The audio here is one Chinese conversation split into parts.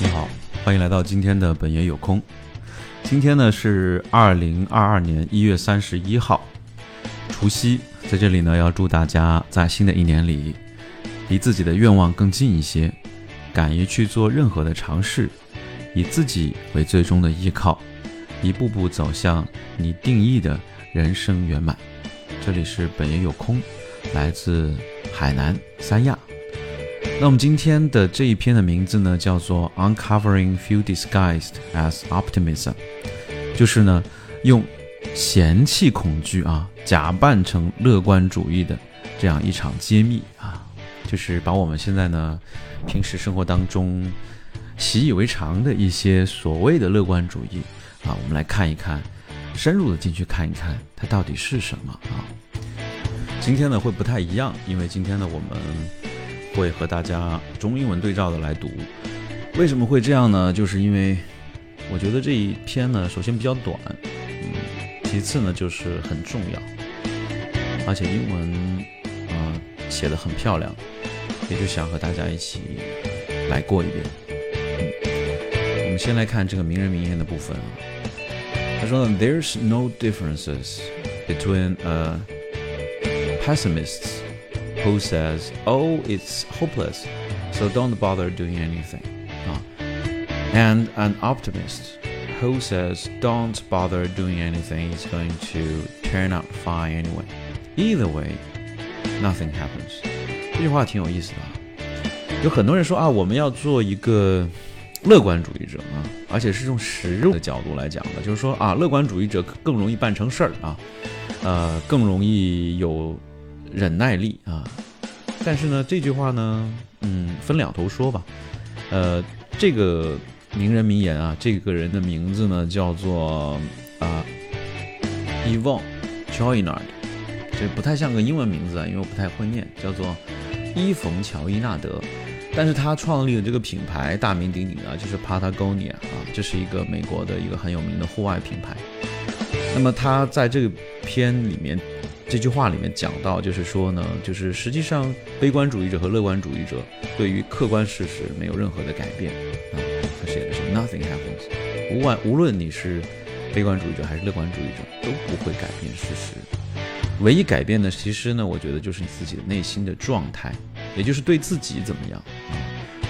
你好，欢迎来到今天的本爷有空。今天呢是二零二二年一月三十一号，除夕，在这里呢要祝大家在新的一年里，离自己的愿望更近一些，敢于去做任何的尝试，以自己为最终的依靠，一步步走向你定义的人生圆满。这里是本爷有空，来自海南三亚。那我们今天的这一篇的名字呢，叫做《Uncovering Few Disguised as Optimism》，就是呢，用嫌弃恐惧啊，假扮成乐观主义的这样一场揭秘啊，就是把我们现在呢平时生活当中习以为常的一些所谓的乐观主义啊，我们来看一看，深入的进去看一看，它到底是什么啊？今天呢会不太一样，因为今天呢我们。会和大家中英文对照的来读，为什么会这样呢？就是因为我觉得这一篇呢，首先比较短，嗯，其次呢就是很重要，而且英文啊写的很漂亮，也就想和大家一起来过一遍。我们先来看这个名人名言的部分啊，他说呢，There's no differences between a pessimists who says, "Oh, it's hopeless, so don't bother doing anything," uh, and an optimist who says, "Don't bother doing anything; it's going to turn out fine anyway." Either way, nothing happens. 这句话挺有意思的啊。有很多人说啊，我们要做一个乐观主义者啊，而且是用实用的角度来讲的，就是说啊，乐观主义者更容易办成事儿啊，呃，更容易有 忍耐力啊，但是呢，这句话呢，嗯，分两头说吧。呃，这个名人名言啊，这个人的名字呢叫做啊，Yvonne Chouinard，这不太像个英文名字啊，因为我不太会念，叫做伊冯乔伊纳德。但是他创立的这个品牌大名鼎鼎啊，就是 Patagonia 啊，这是一个美国的一个很有名的户外品牌。那么他在这个片里面。这句话里面讲到，就是说呢，就是实际上悲观主义者和乐观主义者对于客观事实没有任何的改变啊。他写的是 nothing happens，无论无论你是悲观主义者还是乐观主义者，都不会改变事实。唯一改变的，其实呢，我觉得就是你自己的内心的状态，也就是对自己怎么样啊。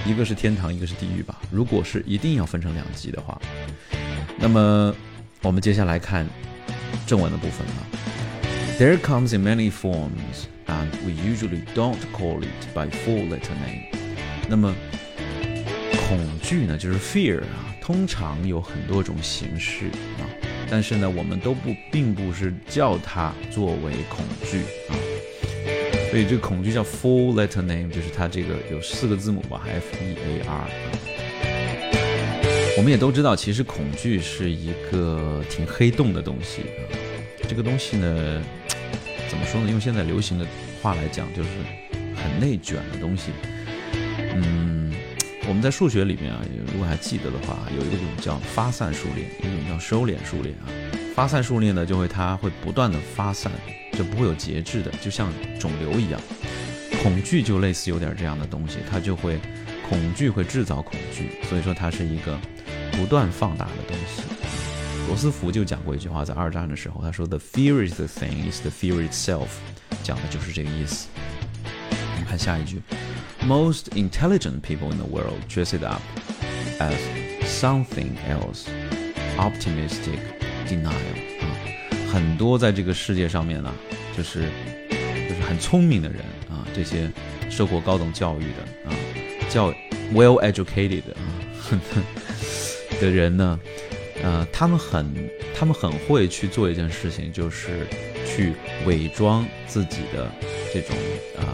一个是天堂，一个是地狱吧。如果是一定要分成两极的话，那么我们接下来看正文的部分啊。There comes in many forms, and we usually don't call it by full letter name. 那么，恐惧呢，就是 fear 啊，通常有很多种形式啊，但是呢，我们都不并不是叫它作为恐惧啊，所以这个恐惧叫 full letter name，就是它这个有四个字母吧，F E A R。我们也都知道，其实恐惧是一个挺黑洞的东西，这个东西呢。怎么说呢？用现在流行的话来讲，就是很内卷的东西。嗯，我们在数学里面啊，如果还记得的话，有一个种叫发散数列，有一种叫收敛数列啊。发散数列呢，就会它会不断的发散，就不会有节制的，就像肿瘤一样。恐惧就类似有点这样的东西，它就会恐惧会制造恐惧，所以说它是一个不断放大的东西。罗斯福就讲过一句话，在二战的时候，他说：“The fear is the thing, is the fear itself。”讲的就是这个意思。我们看下一句：“Most intelligent people in the world dress it up as something else, optimistic denial。”啊，很多在这个世界上面呢，就是就是很聪明的人啊，这些受过高等教育的啊，叫 well educated 啊的人呢。呃，他们很，他们很会去做一件事情，就是去伪装自己的这种啊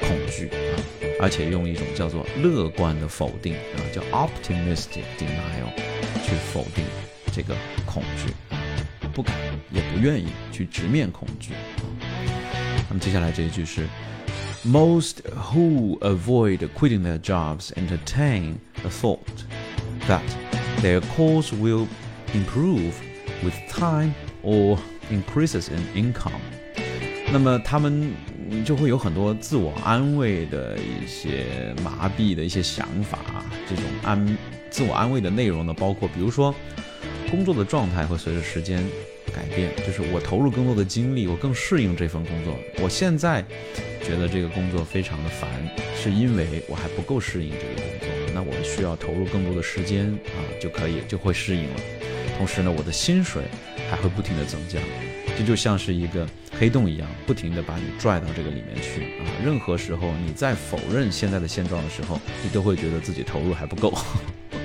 恐惧啊，而且用一种叫做乐观的否定啊，叫 optimistic denial 去否定这个恐惧，不敢也不愿意去直面恐惧。那么接下来这一句是，most who avoid quitting their jobs entertain the thought that their cause will improve with time or increases in income。那么他们就会有很多自我安慰的一些麻痹的一些想法，这种安自我安慰的内容呢，包括比如说，工作的状态会随着时间改变，就是我投入更多的精力，我更适应这份工作。我现在觉得这个工作非常的烦，是因为我还不够适应这个工作，那我们需要投入更多的时间啊，就可以就会适应了。同时呢，我的薪水还会不停的增加，这就像是一个黑洞一样，不停的把你拽到这个里面去啊。任何时候你在否认现在的现状的时候，你都会觉得自己投入还不够，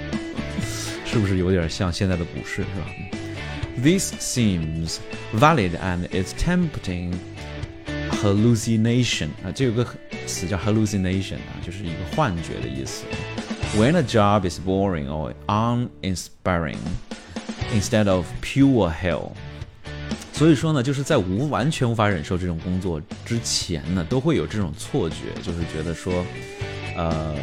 是不是有点像现在的股市是吧？This seems valid and it's tempting hallucination 啊，这有个词叫 hallucination 啊，就是一个幻觉的意思。When a job is boring or uninspiring. Instead of pure hell，所以说呢，就是在无完全无法忍受这种工作之前呢，都会有这种错觉，就是觉得说，呃，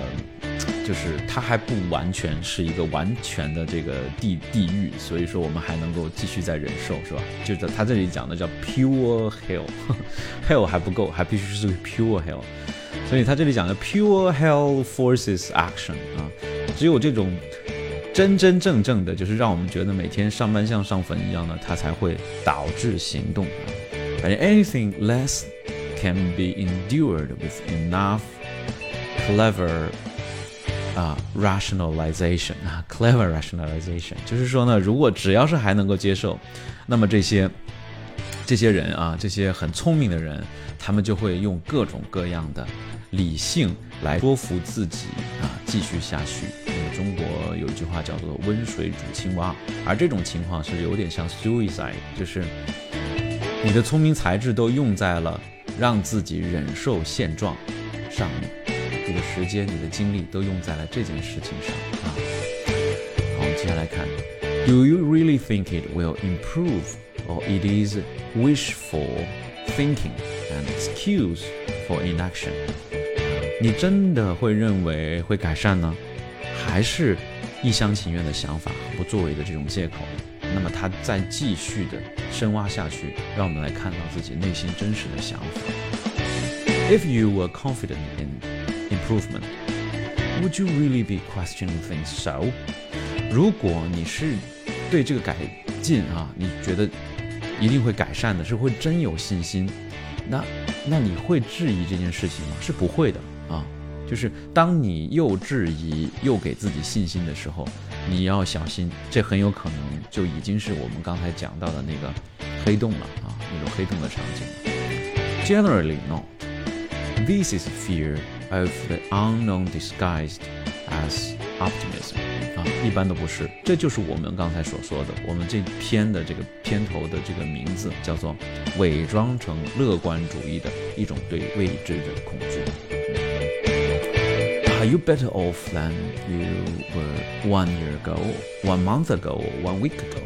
就是它还不完全是一个完全的这个地地狱，所以说我们还能够继续在忍受，是吧？就是他这里讲的叫 pure hell，hell 还不够，还必须是 pure hell，所以他这里讲的 pure hell forces action 啊，只有这种。真真正正的，就是让我们觉得每天上班像上坟一样的，它才会导致行动。反正 anything less can be endured with enough clever 啊 rationalization 啊 clever rationalization，就是说呢，如果只要是还能够接受，那么这些这些人啊，这些很聪明的人，他们就会用各种各样的理性来说服自己啊，继续下去。中国有一句话叫做“温水煮青蛙”，而这种情况是有点像 suicide，就是你的聪明才智都用在了让自己忍受现状上面，的时间、你的精力都用在了这件事情上啊。好，我们接下来看，Do you really think it will improve, or it is wishful thinking and excuse for inaction？你真的会认为会改善呢？还是一厢情愿的想法不作为的这种借口，那么他再继续的深挖下去，让我们来看到自己内心真实的想法。If you were confident in improvement, would you really be questioning things so? 如果你是对这个改进啊，你觉得一定会改善的，是会真有信心，那那你会质疑这件事情吗？是不会的啊。就是当你又质疑又给自己信心的时候，你要小心，这很有可能就已经是我们刚才讲到的那个黑洞了啊，那种黑洞的场景。Generally no. This is fear of the unknown disguised as optimism. 啊，一般都不是。这就是我们刚才所说的，我们这篇的这个片头的这个名字叫做伪装成乐观主义的一种对未知的恐惧。Are you better off than you were one year ago, one month ago, one week ago？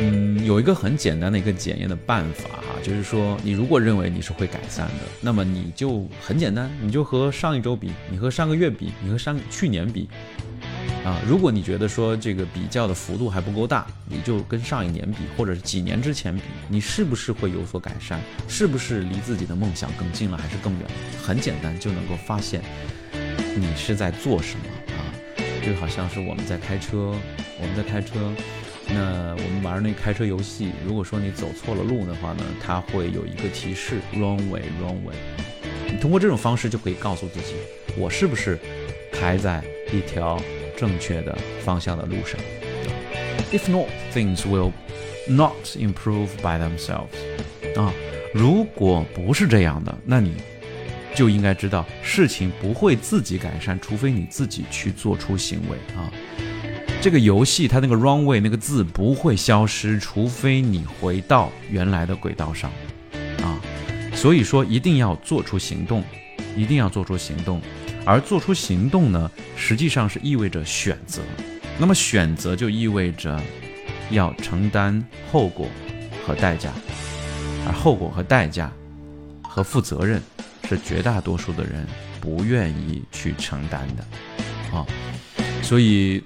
嗯，有一个很简单的一个检验的办法哈，就是说，你如果认为你是会改善的，那么你就很简单，你就和上一周比，你和上个月比，你和上去年比，啊，如果你觉得说这个比较的幅度还不够大，你就跟上一年比，或者是几年之前比，你是不是会有所改善？是不是离自己的梦想更近了，还是更远？很简单就能够发现。你是在做什么啊？就好像是我们在开车，我们在开车，那我们玩那开车游戏，如果说你走错了路的话呢，它会有一个提示，wrong way，wrong way。你通过这种方式就可以告诉自己，我是不是开在一条正确的方向的路上？If not, things will not improve by themselves。啊，如果不是这样的，那你。就应该知道事情不会自己改善，除非你自己去做出行为啊。这个游戏它那个 wrong way 那个字不会消失，除非你回到原来的轨道上啊。所以说一定要做出行动，一定要做出行动。而做出行动呢，实际上是意味着选择。那么选择就意味着要承担后果和代价，而后果和代价和负责任。是绝大多数的人不愿意去承担的，啊，所以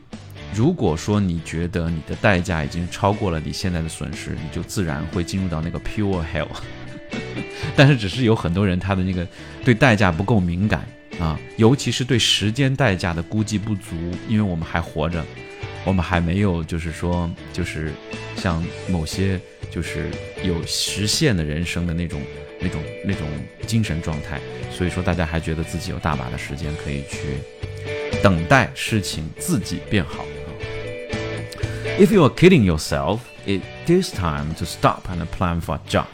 如果说你觉得你的代价已经超过了你现在的损失，你就自然会进入到那个 pure hell。但是只是有很多人他的那个对代价不够敏感，啊，尤其是对时间代价的估计不足，因为我们还活着，我们还没有就是说就是像某些就是有实现的人生的那种那种那种精神状态，所以说大家还觉得自己有大把的时间可以去等待事情自己变好。If you are kidding yourself, it is time to stop and plan for a job.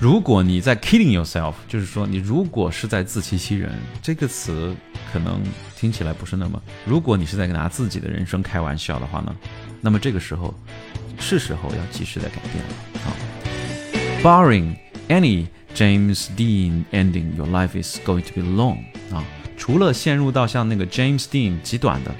如果你在 kidding yourself，就是说你如果是在自欺欺人，这个词可能听起来不是那么。如果你是在拿自己的人生开玩笑的话呢，那么这个时候是时候要及时的改变了啊。Barring any James Dean ending, your life is going to be long 啊。除了陷入到像那个 James Dean 极短的、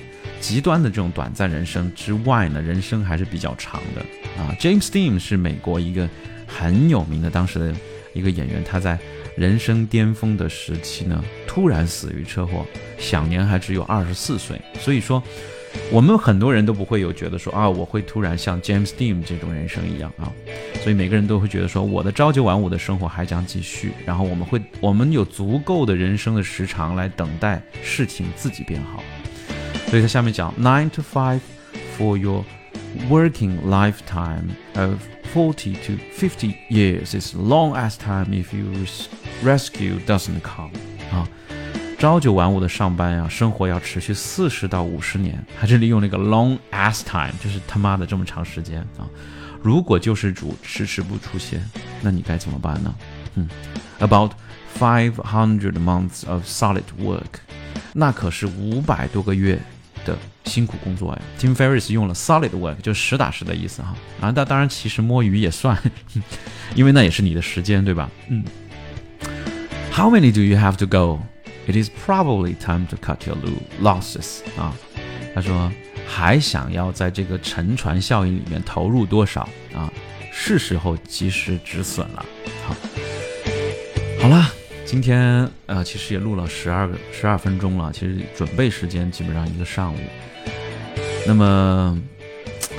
极端的这种短暂人生之外呢，人生还是比较长的啊。James Dean 是美国一个。很有名的当时的一个演员，他在人生巅峰的时期呢，突然死于车祸，享年还只有二十四岁。所以说，我们很多人都不会有觉得说啊，我会突然像 James Dean 这种人生一样啊。所以每个人都会觉得说，我的朝九晚五的生活还将继续。然后我们会，我们有足够的人生的时长来等待事情自己变好。所以他下面讲，nine to five for your working lifetime of Forty to fifty years is long as time if you rescue doesn't come 啊，朝九晚五的上班呀，生活要持续四十到五十年，还这里用那个 long as time，就是他妈的这么长时间啊！如果救世主迟迟不出现，那你该怎么办呢？嗯，about five hundred months of solid work，那可是五百多个月。 的辛苦工作呀，Tim Ferriss 用了 solid work，就实打实的意思哈。啊，那当然其实摸鱼也算，因为那也是你的时间，对吧？嗯。How many do you have to go? It is probably time to cut your losses 啊。他说还想要在这个沉船效应里面投入多少啊？是时候及时止损了。好，好了。今天呃，其实也录了十二个十二分钟了，其实准备时间基本上一个上午。那么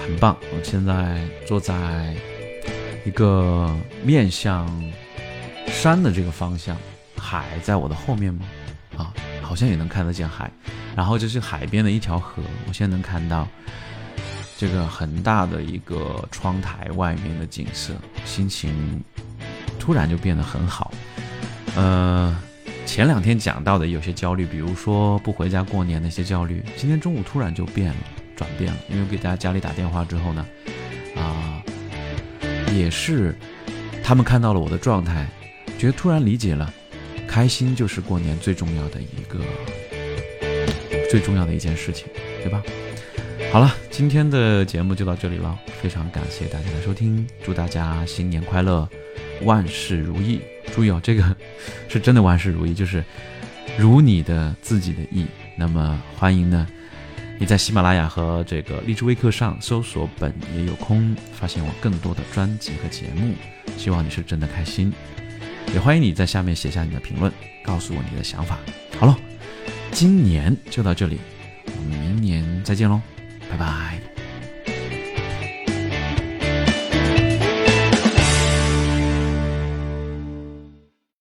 很棒，我现在坐在一个面向山的这个方向，海在我的后面吗？啊，好像也能看得见海。然后就是海边的一条河，我现在能看到这个很大的一个窗台外面的景色，心情突然就变得很好。呃，前两天讲到的有些焦虑，比如说不回家过年那些焦虑，今天中午突然就变了，转变了。因为给大家家里打电话之后呢，啊，也是他们看到了我的状态，觉得突然理解了，开心就是过年最重要的一个最重要的一件事情，对吧？好了，今天的节目就到这里了，非常感谢大家的收听，祝大家新年快乐，万事如意。注意哦，这个是真的万事如意，就是如你的自己的意。那么欢迎呢，你在喜马拉雅和这个荔枝微课上搜索“本也有空”，发现我更多的专辑和节目。希望你是真的开心，也欢迎你在下面写下你的评论，告诉我你的想法。好了，今年就到这里，我们明年再见喽，拜拜。